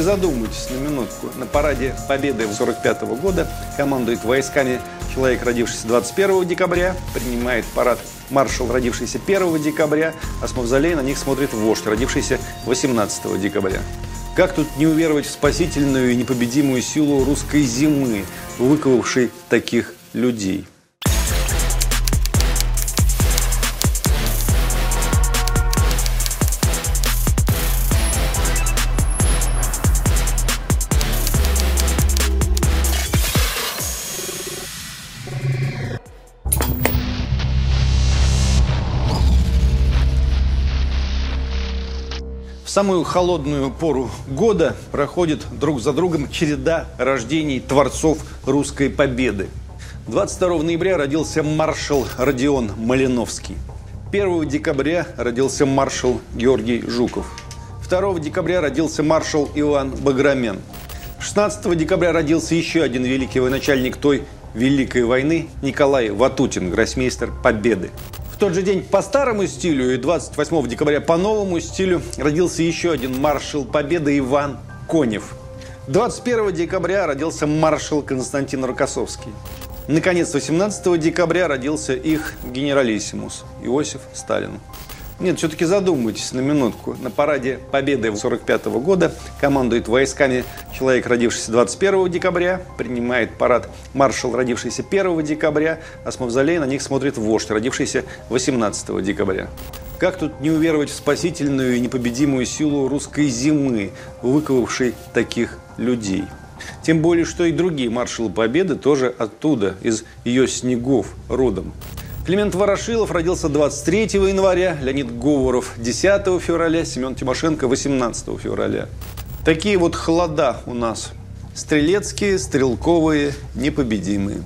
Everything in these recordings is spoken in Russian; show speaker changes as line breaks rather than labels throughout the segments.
все-таки задумайтесь на минутку. На параде Победы 45 года командует войсками человек, родившийся 21 декабря, принимает парад маршал, родившийся 1 декабря, а с мавзолея на них смотрит вождь, родившийся 18 декабря. Как тут не уверовать в спасительную и непобедимую силу русской зимы, выковавшей таких людей? В самую холодную пору года проходит друг за другом череда рождений творцов русской победы. 22 ноября родился маршал Родион Малиновский. 1 декабря родился маршал Георгий Жуков. 2 декабря родился маршал Иван Баграмен. 16 декабря родился еще один великий военачальник той Великой войны Николай Ватутин, гроссмейстер Победы тот же день по старому стилю и 28 декабря по новому стилю родился еще один маршал Победы Иван Конев. 21 декабря родился маршал Константин Рокоссовский. Наконец, 18 декабря родился их генералиссимус Иосиф Сталин. Нет, все-таки задумайтесь на минутку. На параде Победы 45 года командует войсками человек, родившийся 21 декабря, принимает парад маршал, родившийся 1 декабря, а с мавзолея на них смотрит вождь, родившийся 18 декабря. Как тут не уверовать в спасительную и непобедимую силу русской зимы, выковавшей таких людей? Тем более, что и другие маршалы Победы тоже оттуда, из ее снегов родом. Климент Ворошилов родился 23 января, Леонид Говоров 10 февраля, Семен Тимошенко 18 февраля. Такие вот холода у нас. Стрелецкие, стрелковые, непобедимые.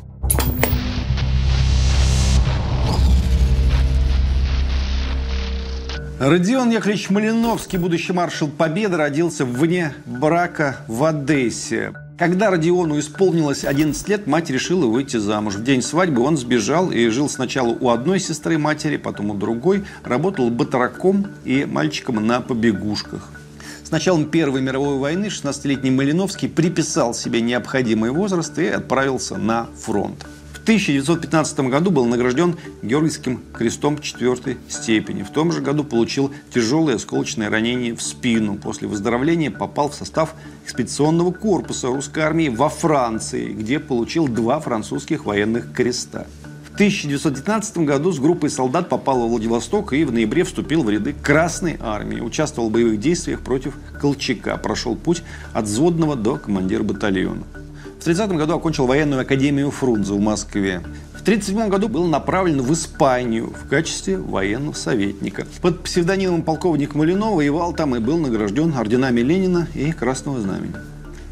Родион Яковлевич Малиновский, будущий маршал Победы, родился вне брака в Одессе. Когда Родиону исполнилось 11 лет, мать решила выйти замуж. В день свадьбы он сбежал и жил сначала у одной сестры матери, потом у другой. Работал батраком и мальчиком на побегушках. С началом Первой мировой войны 16-летний Малиновский приписал себе необходимый возраст и отправился на фронт. 1915 году был награжден Георгиевским крестом четвертой степени. В том же году получил тяжелое осколочное ранение в спину. После выздоровления попал в состав экспедиционного корпуса русской армии во Франции, где получил два французских военных креста. В 1919 году с группой солдат попал во Владивосток и в ноябре вступил в ряды Красной армии. Участвовал в боевых действиях против Колчака. Прошел путь от взводного до командира батальона. В 30 году окончил военную академию Фрунзе в Москве. В 1937 году был направлен в Испанию в качестве военного советника. Под псевдонимом полковник Малинова воевал там и был награжден орденами Ленина и Красного Знамени.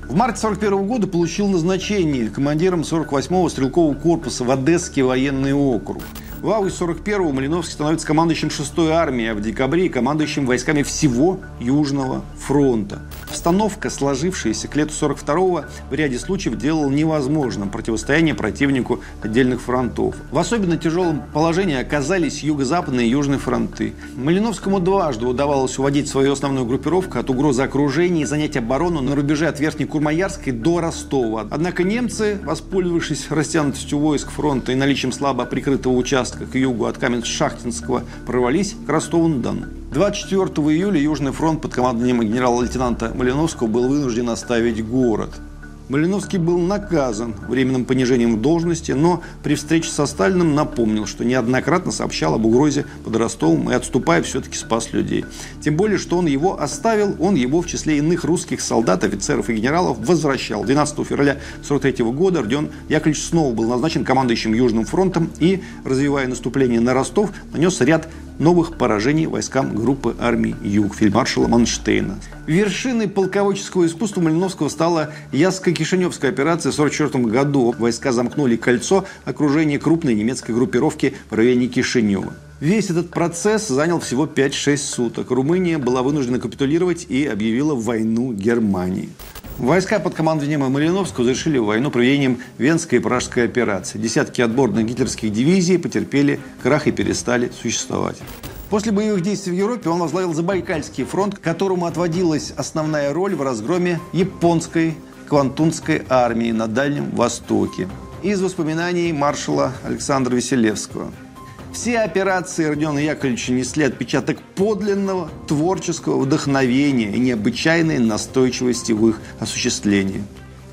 В марте 1941 года получил назначение командиром 48-го стрелкового корпуса в Одесский военный округ. В августе 41-го Малиновский становится командующим 6-й армией, а в декабре командующим войсками всего Южного фронта. Обстановка, сложившаяся к лету 42-го, в ряде случаев делала невозможным противостояние противнику отдельных фронтов. В особенно тяжелом положении оказались юго-западные и южные фронты. Малиновскому дважды удавалось уводить свою основную группировку от угрозы окружения и занять оборону на рубеже от Верхней Курмаярской до Ростова. Однако немцы, воспользовавшись растянутостью войск фронта и наличием слабо прикрытого участка к югу от Каменск-Шахтинского, прорвались к Ростову-на-Дону. 24 июля Южный фронт под командованием генерала-лейтенанта Малиновского был вынужден оставить город. Малиновский был наказан временным понижением в должности, но при встрече со Сталиным напомнил, что неоднократно сообщал об угрозе под Ростовом и, отступая, все-таки спас людей. Тем более, что он его оставил, он его в числе иных русских солдат, офицеров и генералов возвращал. 12 февраля 1943 года Родион Яковлевич снова был назначен командующим Южным фронтом и, развивая наступление на Ростов, нанес ряд новых поражений войскам группы армий Юг фельдмаршала Манштейна. Вершиной полководческого искусства Малиновского стала Ясско-Кишиневская операция в 1944 году. Войска замкнули кольцо окружения крупной немецкой группировки в районе Кишинева. Весь этот процесс занял всего 5-6 суток. Румыния была вынуждена капитулировать и объявила войну Германии. Войска под командованием Малиновского завершили войну проведением Венской и Пражской операции. Десятки отборных гитлеровских дивизий потерпели крах и перестали существовать. После боевых действий в Европе он возглавил Забайкальский фронт, которому отводилась основная роль в разгроме японской Квантунской армии на Дальнем Востоке. Из воспоминаний маршала Александра Веселевского. Все операции Родиона Яковлевича несли отпечаток подлинного творческого вдохновения и необычайной настойчивости в их осуществлении.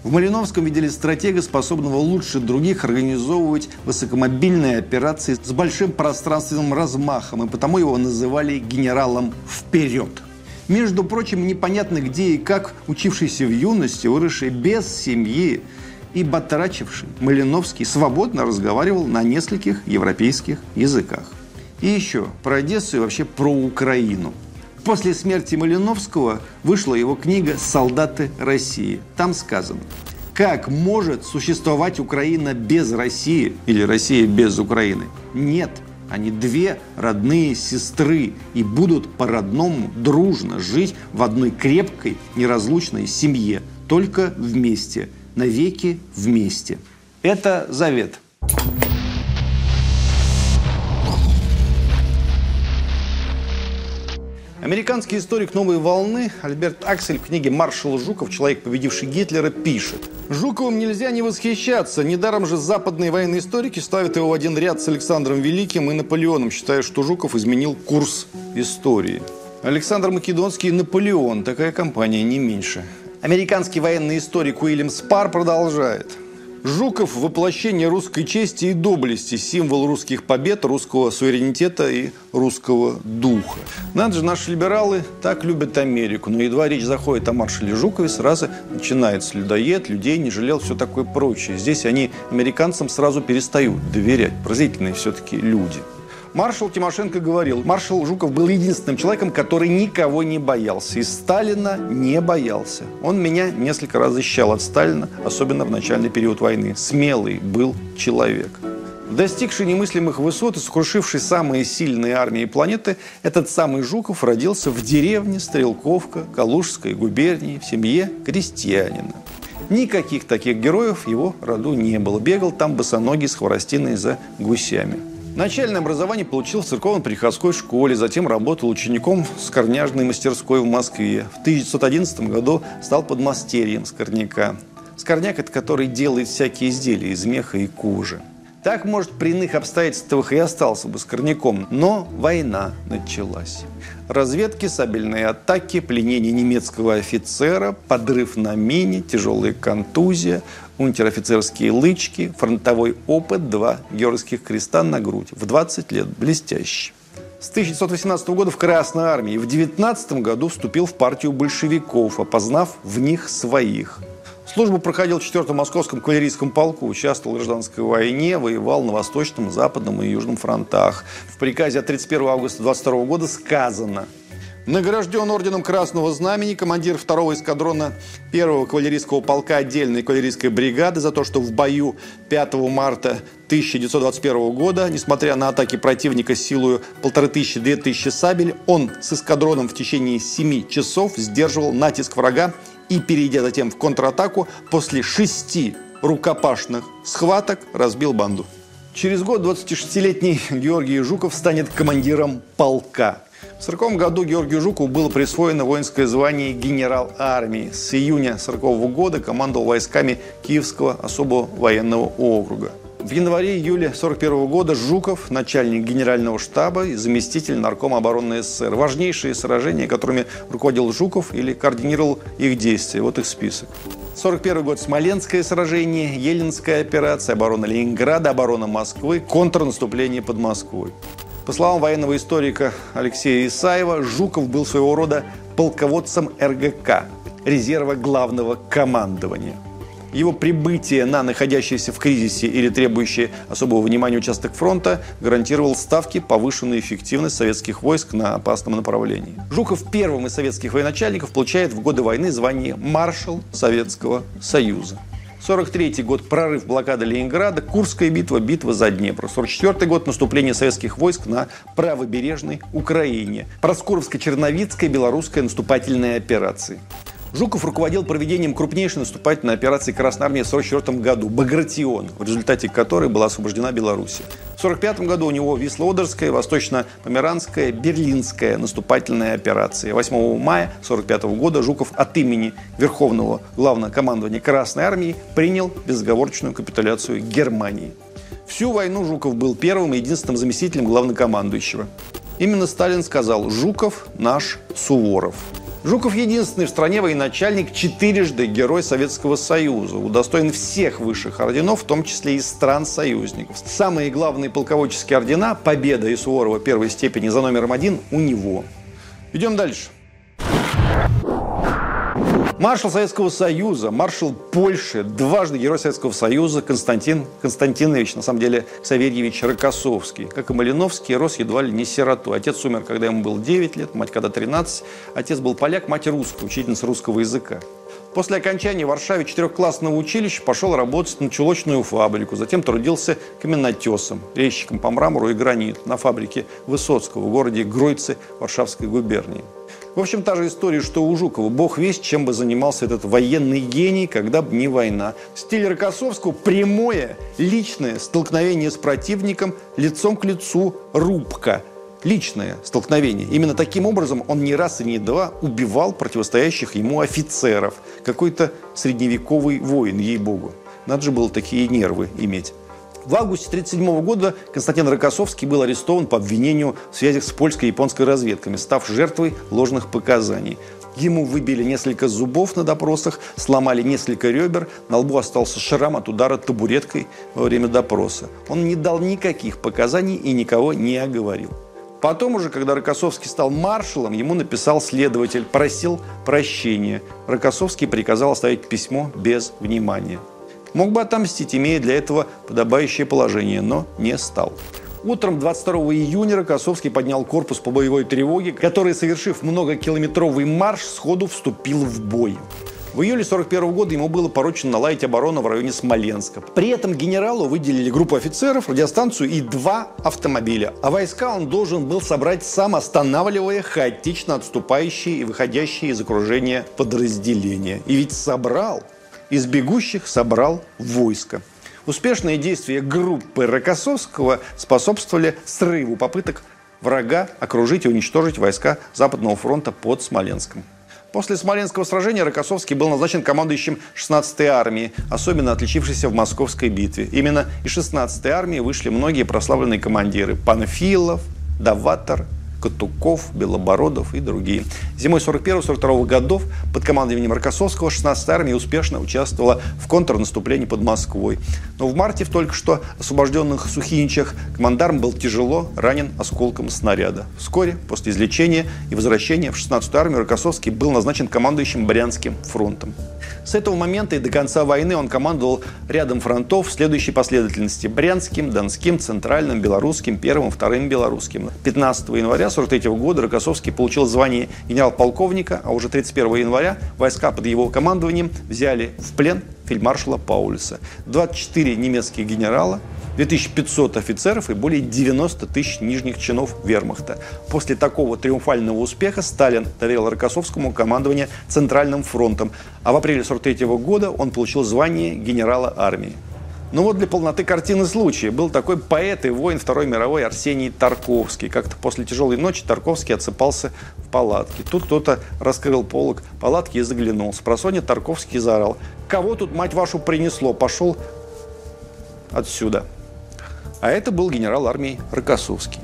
В Малиновском видели стратега, способного лучше других организовывать высокомобильные операции с большим пространственным размахом, и потому его называли генералом «вперед». Между прочим, непонятно где и как учившийся в юности, выросший без семьи и батрачивший Малиновский свободно разговаривал на нескольких европейских языках. И еще про Одессу и вообще про Украину – После смерти Малиновского вышла его книга «Солдаты России». Там сказано, как может существовать Украина без России или Россия без Украины? Нет, они две родные сестры и будут по-родному дружно жить в одной крепкой, неразлучной семье, только вместе, навеки вместе. Это завет. Американский историк «Новой волны» Альберт Аксель в книге «Маршал Жуков. Человек, победивший Гитлера» пишет. Жуковым нельзя не восхищаться. Недаром же западные военные историки ставят его в один ряд с Александром Великим и Наполеоном, считая, что Жуков изменил курс истории. Александр Македонский и Наполеон. Такая компания не меньше. Американский военный историк Уильям Спар продолжает. Жуков – воплощение русской чести и доблести, символ русских побед, русского суверенитета и русского духа. Надо же, наши либералы так любят Америку, но едва речь заходит о маршале Жукове, сразу начинается людоед, людей не жалел, все такое прочее. Здесь они американцам сразу перестают доверять. Поразительные все-таки люди. Маршал Тимошенко говорил, маршал Жуков был единственным человеком, который никого не боялся. И Сталина не боялся. Он меня несколько раз защищал от Сталина, особенно в начальный период войны. Смелый был человек. Достигший немыслимых высот и сокрушивший самые сильные армии планеты, этот самый Жуков родился в деревне Стрелковка Калужской губернии в семье крестьянина. Никаких таких героев его роду не было. Бегал там босоногий с хворостиной за гусями. Начальное образование получил в церковно-приходской школе, затем работал учеником с корняжной мастерской в Москве. В 1911 году стал подмастерьем скорняка. Скорняк – это который делает всякие изделия из меха и кожи. Так, может, при иных обстоятельствах и остался бы скорняком, но война началась. Разведки, сабельные атаки, пленение немецкого офицера, подрыв на мине, тяжелая контузия, унтер-офицерские лычки, фронтовой опыт, два георгиевских креста на грудь. В 20 лет блестящий. С 1918 года в Красной армии. В 19 году вступил в партию большевиков, опознав в них своих. Службу проходил в 4-м Московском кавалерийском полку, участвовал в гражданской войне, воевал на Восточном, Западном и Южном фронтах. В приказе от 31 августа 22 года сказано – Награжден орденом Красного Знамени командир второго эскадрона первого кавалерийского полка отдельной кавалерийской бригады за то, что в бою 5 марта 1921 года, несмотря на атаки противника силою полторы тысячи-две тысячи сабель, он с эскадроном в течение 7 часов сдерживал натиск врага и, перейдя затем в контратаку, после шести рукопашных схваток разбил банду. Через год 26-летний Георгий Жуков станет командиром полка. В 1940 году Георгию Жукову было присвоено воинское звание генерал армии. С июня 1940 года командовал войсками Киевского особого военного округа. В январе-июле 1941 года Жуков, начальник генерального штаба и заместитель наркома обороны СССР. Важнейшие сражения, которыми руководил Жуков или координировал их действия. Вот их список. 41 год Смоленское сражение, Еленская операция, оборона Ленинграда, оборона Москвы, контрнаступление под Москвой. По словам военного историка Алексея Исаева, Жуков был своего рода полководцем РГК, резерва главного командования. Его прибытие на находящийся в кризисе или требующий особого внимания участок фронта гарантировал ставки повышенную эффективность советских войск на опасном направлении. Жуков первым из советских военачальников получает в годы войны звание маршал Советского Союза. 43 год – прорыв блокады Ленинграда, Курская битва, битва за Днепр. 44 год – наступление советских войск на правобережной Украине. Проскуровско-Черновицкая белорусская наступательная операции. Жуков руководил проведением крупнейшей наступательной операции Красной Армии в 1944 году – Багратион, в результате которой была освобождена Беларусь. В 1945 году у него Вислоудерская, Восточно-Померанская, Берлинская наступательная операция. 8 мая 1945 года Жуков от имени Верховного Главного командования Красной Армии принял безоговорочную капитуляцию Германии. Всю войну Жуков был первым и единственным заместителем главнокомандующего. Именно Сталин сказал «Жуков наш Суворов». Жуков единственный в стране военачальник, четырежды герой Советского Союза, удостоен всех высших орденов, в том числе и стран-союзников. Самые главные полководческие ордена «Победа» и Суворова первой степени за номером один у него. Идем дальше. Маршал Советского Союза, маршал Польши, дважды Герой Советского Союза Константин Константинович, на самом деле Савельевич Рокоссовский. Как и Малиновский, рос едва ли не сироту. Отец умер, когда ему было 9 лет, мать когда 13. Отец был поляк, мать русская, учительница русского языка. После окончания в Варшаве четырехклассного училища пошел работать на чулочную фабрику. Затем трудился каменотесом, резчиком по мрамору и граниту на фабрике Высоцкого в городе Гройцы Варшавской губернии. В общем, та же история, что у Жукова. Бог весть, чем бы занимался этот военный гений, когда бы не война. Стиль Рокоссовского – прямое, личное столкновение с противником, лицом к лицу, рубка – личное столкновение. Именно таким образом он не раз и не два убивал противостоящих ему офицеров. Какой-то средневековый воин, ей-богу. Надо же было такие нервы иметь. В августе 1937 года Константин Рокоссовский был арестован по обвинению в связях с польской японской разведками, став жертвой ложных показаний. Ему выбили несколько зубов на допросах, сломали несколько ребер, на лбу остался шрам от удара табуреткой во время допроса. Он не дал никаких показаний и никого не оговорил. Потом уже, когда Рокоссовский стал маршалом, ему написал следователь, просил прощения. Рокоссовский приказал оставить письмо без внимания. Мог бы отомстить, имея для этого подобающее положение, но не стал. Утром 22 июня Рокоссовский поднял корпус по боевой тревоге, который, совершив многокилометровый марш, сходу вступил в бой. В июле 1941 года ему было поручено наладить оборону в районе Смоленска. При этом генералу выделили группу офицеров, радиостанцию и два автомобиля. А войска он должен был собрать сам, останавливая хаотично отступающие и выходящие из окружения подразделения. И ведь собрал. Из бегущих собрал войско. Успешные действия группы Рокоссовского способствовали срыву попыток врага окружить и уничтожить войска Западного фронта под Смоленском. После Смоленского сражения Рокоссовский был назначен командующим 16-й армии, особенно отличившейся в Московской битве. Именно из 16-й армии вышли многие прославленные командиры – Панфилов, Даватор, Катуков, Белобородов и другие. Зимой 41-42 годов под командованием Рокоссовского 16-я армия успешно участвовала в контрнаступлении под Москвой. Но в марте в только что освобожденных Сухиничах командарм был тяжело ранен осколком снаряда. Вскоре, после излечения и возвращения в 16-ю армию, Рокоссовский был назначен командующим Брянским фронтом. С этого момента и до конца войны он командовал рядом фронтов в следующей последовательности – Брянским, Донским, Центральным, Белорусским, Первым, Вторым Белорусским. 15 января 1943 года Рокоссовский получил звание генерал-полковника, а уже 31 января войска под его командованием взяли в плен фельдмаршала Паулюса. 24 немецких генерала, 2500 офицеров и более 90 тысяч нижних чинов вермахта. После такого триумфального успеха Сталин доверил Рокоссовскому командование Центральным фронтом, а в апреле 1943 года он получил звание генерала армии. Ну вот для полноты картины случая. Был такой поэт и воин Второй мировой Арсений Тарковский. Как-то после тяжелой ночи Тарковский отсыпался в палатке. Тут кто-то раскрыл полок палатки и заглянул. С просонья Тарковский заорал. «Кого тут, мать вашу, принесло? Пошел отсюда!» А это был генерал армии Рокоссовский.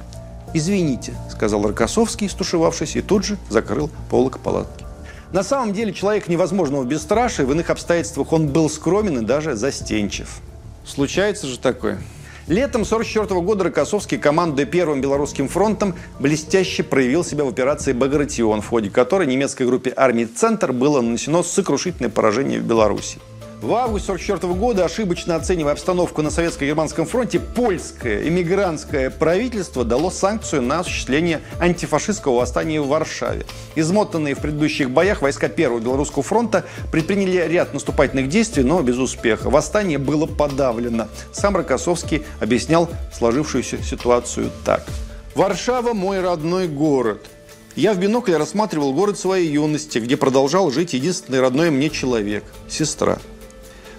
«Извините», — сказал Рокоссовский, стушевавшись, и тут же закрыл полок палатки. На самом деле человек невозможного бесстрашия, в иных обстоятельствах он был скромен и даже застенчив. Случается же такое. Летом 1944 года Рокоссовский, командуя Первым Белорусским фронтом, блестяще проявил себя в операции «Багратион», в ходе которой немецкой группе армии «Центр» было нанесено сокрушительное поражение в Беларуси. В августе 1944 года, ошибочно оценивая обстановку на Советско-Германском фронте, польское эмигрантское правительство дало санкцию на осуществление антифашистского восстания в Варшаве. Измотанные в предыдущих боях войска Первого Белорусского фронта предприняли ряд наступательных действий, но без успеха. Восстание было подавлено. Сам Рокоссовский объяснял сложившуюся ситуацию так. «Варшава – мой родной город. Я в бинокль рассматривал город своей юности, где продолжал жить единственный родной мне человек – сестра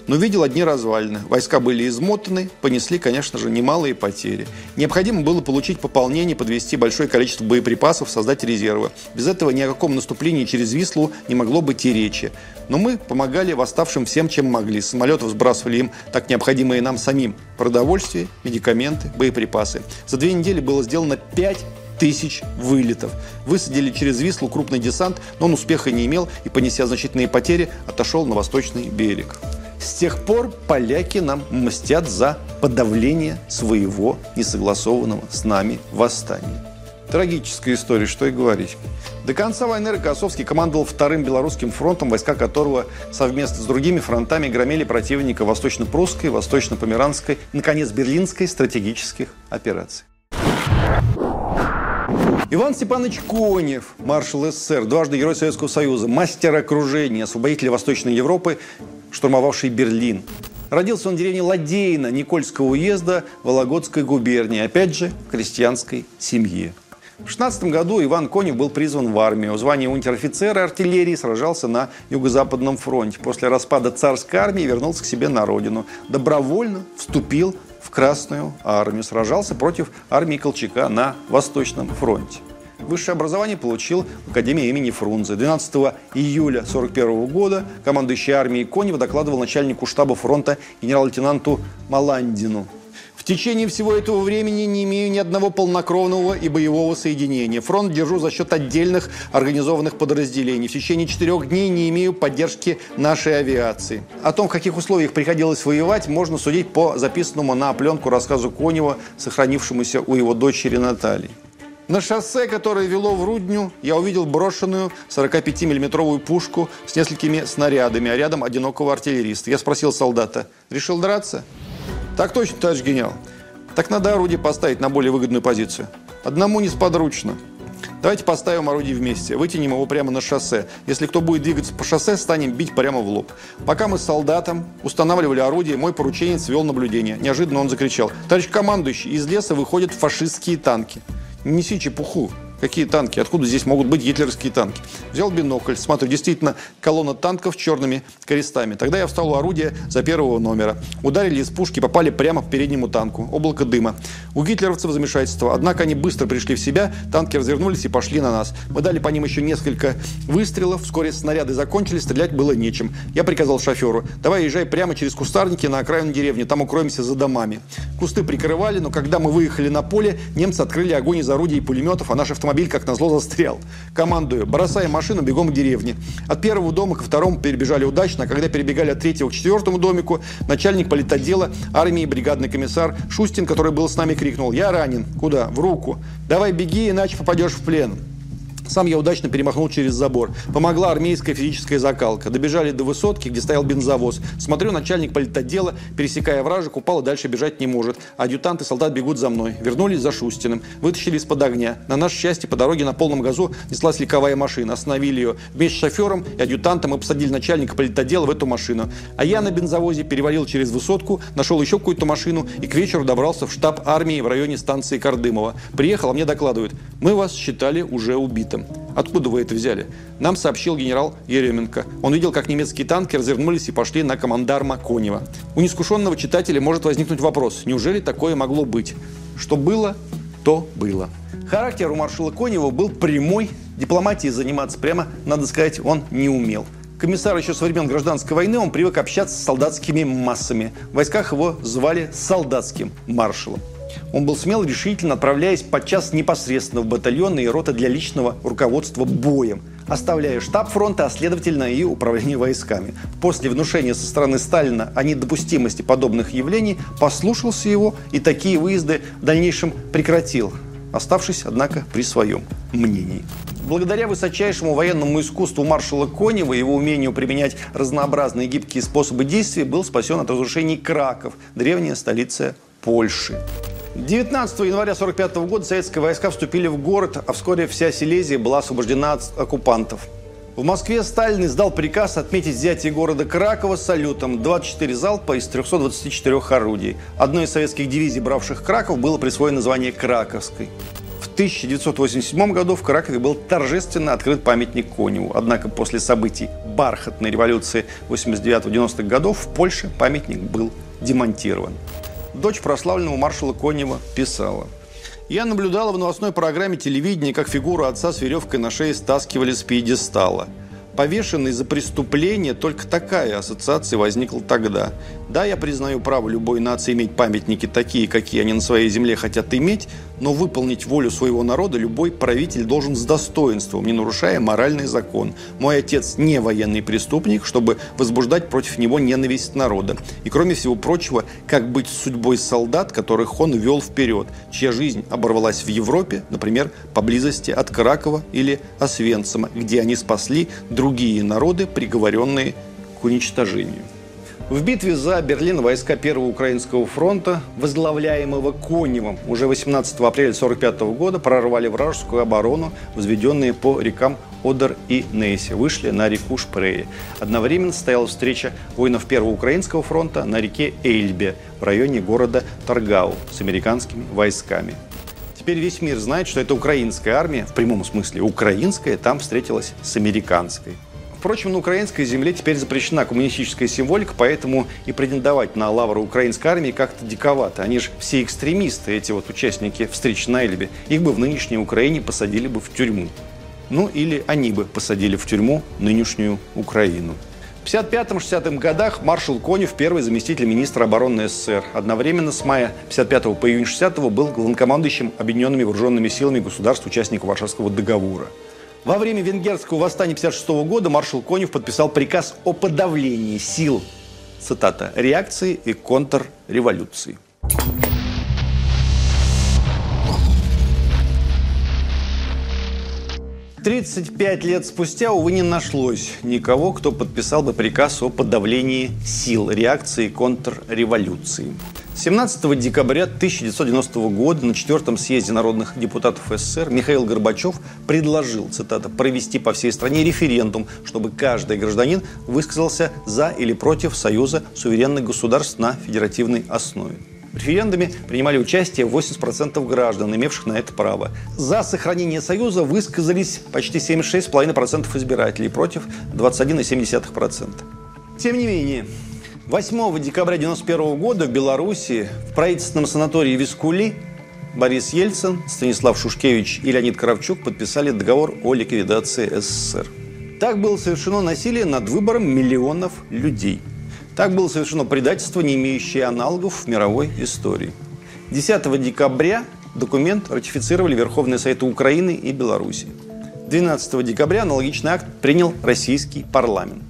но видел одни развалины. Войска были измотаны, понесли, конечно же, немалые потери. Необходимо было получить пополнение, подвести большое количество боеприпасов, создать резервы. Без этого ни о каком наступлении через Вислу не могло быть и речи. Но мы помогали восставшим всем, чем могли. Самолетов сбрасывали им так необходимые нам самим продовольствие, медикаменты, боеприпасы. За две недели было сделано 5 тысяч вылетов. Высадили через Вислу крупный десант, но он успеха не имел и, понеся значительные потери, отошел на восточный берег. С тех пор поляки нам мстят за подавление своего несогласованного с нами восстания. Трагическая история, что и говорить. До конца войны Рокоссовский командовал вторым белорусским фронтом, войска которого совместно с другими фронтами громили противника восточно-прусской, восточно-померанской наконец, берлинской стратегических операций. Иван Степанович Конев, маршал СССР, дважды Герой Советского Союза, мастер окружения, освободитель Восточной Европы, штурмовавший Берлин. Родился он в деревне Ладейна Никольского уезда Вологодской губернии, опять же, в крестьянской семье. В 16 году Иван Конев был призван в армию. В унтер-офицера артиллерии сражался на Юго-Западном фронте. После распада царской армии вернулся к себе на родину. Добровольно вступил в Красную армию. Сражался против армии Колчака на Восточном фронте. Высшее образование получил в Академии имени Фрунзе. 12 июля 1941 года командующий армией Конева докладывал начальнику штаба фронта генерал-лейтенанту Маландину. В течение всего этого времени не имею ни одного полнокровного и боевого соединения. Фронт держу за счет отдельных организованных подразделений. В течение четырех дней не имею поддержки нашей авиации. О том, в каких условиях приходилось воевать, можно судить по записанному на пленку рассказу Конева, сохранившемуся у его дочери Натальи. На шоссе, которое вело в Рудню, я увидел брошенную 45-миллиметровую пушку с несколькими снарядами, а рядом одинокого артиллериста. Я спросил солдата, решил драться? Так точно, товарищ генерал. Так надо орудие поставить на более выгодную позицию. Одному несподручно. Давайте поставим орудие вместе, вытянем его прямо на шоссе. Если кто будет двигаться по шоссе, станем бить прямо в лоб. Пока мы с солдатом устанавливали орудие, мой порученец вел наблюдение. Неожиданно он закричал. Товарищ командующий, из леса выходят фашистские танки. Не неси чепуху. Какие танки? Откуда здесь могут быть гитлеровские танки? Взял бинокль, смотрю, действительно, колонна танков с черными крестами. Тогда я встал у орудия за первого номера. Ударили из пушки, попали прямо к переднему танку. Облако дыма. У гитлеровцев замешательство. Однако они быстро пришли в себя, танки развернулись и пошли на нас. Мы дали по ним еще несколько выстрелов. Вскоре снаряды закончились, стрелять было нечем. Я приказал шоферу, давай езжай прямо через кустарники на окраину деревни, там укроемся за домами. Кусты прикрывали, но когда мы выехали на поле, немцы открыли огонь из орудий и пулеметов, а наш автомобиль автомобиль, как назло, застрял. Командую, бросаем машину, бегом к деревне. От первого дома ко второму перебежали удачно, а когда перебегали от третьего к четвертому домику, начальник политотдела армии бригадный комиссар Шустин, который был с нами, крикнул «Я ранен». «Куда?» «В руку». «Давай беги, иначе попадешь в плен». Сам я удачно перемахнул через забор. Помогла армейская физическая закалка. Добежали до высотки, где стоял бензовоз. Смотрю, начальник политотдела, пересекая вражек, упал и дальше бежать не может. Адъютант и солдат бегут за мной. Вернулись за Шустиным. Вытащили из-под огня. На наше счастье по дороге на полном газу неслась легковая машина. Остановили ее. Вместе с шофером и адъютантом мы посадили начальника политотдела в эту машину. А я на бензовозе перевалил через высотку, нашел еще какую-то машину и к вечеру добрался в штаб армии в районе станции Кардымова. Приехал, а мне докладывают, мы вас считали уже убитым. Откуда вы это взяли? Нам сообщил генерал Еременко. Он видел, как немецкие танки развернулись и пошли на командарма Конева. У неискушенного читателя может возникнуть вопрос, неужели такое могло быть? Что было, то было. Характер у маршала Конева был прямой, дипломатией заниматься прямо, надо сказать, он не умел. Комиссар еще со времен гражданской войны, он привык общаться с солдатскими массами. В войсках его звали солдатским маршалом. Он был смел решительно, отправляясь подчас непосредственно в батальоны и роты для личного руководства боем, оставляя штаб фронта, а следовательно и управление войсками. После внушения со стороны Сталина о недопустимости подобных явлений послушался его и такие выезды в дальнейшем прекратил, оставшись, однако, при своем мнении. Благодаря высочайшему военному искусству маршала Конева и его умению применять разнообразные гибкие способы действия был спасен от разрушений Краков, древняя столица Польши. 19 января 1945 года советские войска вступили в город, а вскоре вся Силезия была освобождена от оккупантов. В Москве Сталин издал приказ отметить взятие города Кракова салютом 24 залпа из 324 орудий. Одной из советских дивизий, бравших Краков, было присвоено название Краковской. В 1987 году в Кракове был торжественно открыт памятник Коневу. Однако после событий бархатной революции 89-90-х годов в Польше памятник был демонтирован. Дочь прославленного маршала Конева писала. Я наблюдала в новостной программе телевидения, как фигуру отца с веревкой на шее стаскивали с пьедестала – повешенный за преступление, только такая ассоциация возникла тогда. Да, я признаю право любой нации иметь памятники такие, какие они на своей земле хотят иметь, но выполнить волю своего народа любой правитель должен с достоинством, не нарушая моральный закон. Мой отец не военный преступник, чтобы возбуждать против него ненависть народа. И кроме всего прочего, как быть с судьбой солдат, которых он вел вперед, чья жизнь оборвалась в Европе, например, поблизости от Кракова или Освенцима, где они спасли другие народы, приговоренные к уничтожению. В битве за Берлин войска Первого Украинского фронта, возглавляемого Коневым, уже 18 апреля 1945 года прорвали вражескую оборону, возведенные по рекам Одер и Нейси, вышли на реку Шпрее. Одновременно состоялась встреча воинов Первого Украинского фронта на реке Эйльбе в районе города Таргау с американскими войсками. Теперь весь мир знает, что это украинская армия, в прямом смысле украинская, там встретилась с американской. Впрочем, на украинской земле теперь запрещена коммунистическая символика, поэтому и претендовать на лавру украинской армии как-то диковато. Они же все экстремисты, эти вот участники встреч на Эльбе. Их бы в нынешней Украине посадили бы в тюрьму. Ну или они бы посадили в тюрьму нынешнюю Украину. В 1955-60 годах маршал Конев, первый заместитель министра обороны СССР, одновременно с мая 55 по июнь 60 был главнокомандующим объединенными вооруженными силами государств, участников Варшавского договора. Во время венгерского восстания 1956 года маршал Конев подписал приказ о подавлении сил, цитата, реакции и контрреволюции. 35 лет спустя, увы, не нашлось никого, кто подписал бы приказ о подавлении сил реакции контрреволюции. 17 декабря 1990 года на четвертом съезде народных депутатов СССР Михаил Горбачев предложил, цитата, провести по всей стране референдум, чтобы каждый гражданин высказался за или против союза суверенных государств на федеративной основе. В референдуме принимали участие 80% граждан, имевших на это право. За сохранение Союза высказались почти 76,5% избирателей, против 21,7%. Тем не менее, 8 декабря 1991 года в Беларуси в правительственном санатории Вискули Борис Ельцин, Станислав Шушкевич и Леонид Кравчук подписали договор о ликвидации СССР. Так было совершено насилие над выбором миллионов людей – так было совершено предательство, не имеющее аналогов в мировой истории. 10 декабря документ ратифицировали Верховные Советы Украины и Беларуси. 12 декабря аналогичный акт принял российский парламент.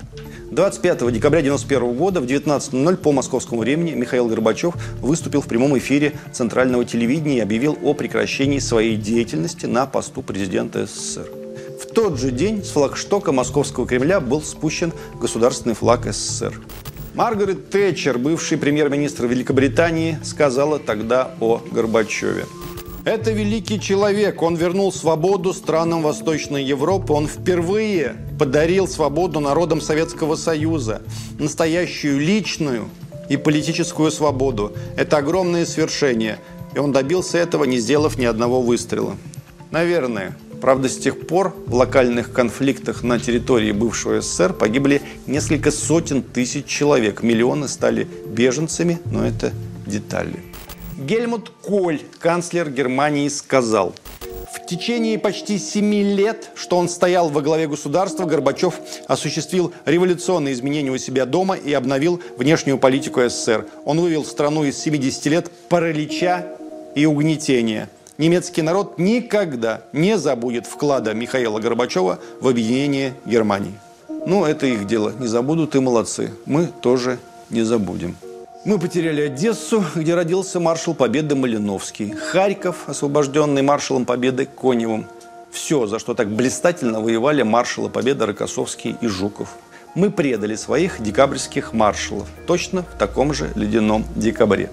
25 декабря 1991 года в 19.00 по московскому времени Михаил Горбачев выступил в прямом эфире центрального телевидения и объявил о прекращении своей деятельности на посту президента СССР. В тот же день с флагштока Московского Кремля был спущен государственный флаг СССР. Маргарет Тэтчер, бывший премьер-министр Великобритании, сказала тогда о Горбачеве. Это великий человек. Он вернул свободу странам Восточной Европы. Он впервые подарил свободу народам Советского Союза. Настоящую личную и политическую свободу. Это огромное свершение. И он добился этого, не сделав ни одного выстрела. Наверное, Правда, с тех пор в локальных конфликтах на территории бывшего СССР погибли несколько сотен тысяч человек. Миллионы стали беженцами, но это детали. Гельмут Коль, канцлер Германии, сказал, в течение почти семи лет, что он стоял во главе государства, Горбачев осуществил революционные изменения у себя дома и обновил внешнюю политику СССР. Он вывел страну из 70 лет паралича и угнетения – немецкий народ никогда не забудет вклада Михаила Горбачева в объединение Германии. Ну, это их дело. Не забудут и молодцы. Мы тоже не забудем. Мы потеряли Одессу, где родился маршал Победы Малиновский. Харьков, освобожденный маршалом Победы Коневым. Все, за что так блистательно воевали маршалы Победы Рокоссовский и Жуков. Мы предали своих декабрьских маршалов точно в таком же ледяном декабре.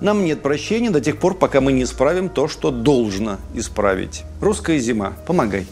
Нам нет прощения до тех пор, пока мы не исправим то, что должно исправить. Русская зима. Помогай.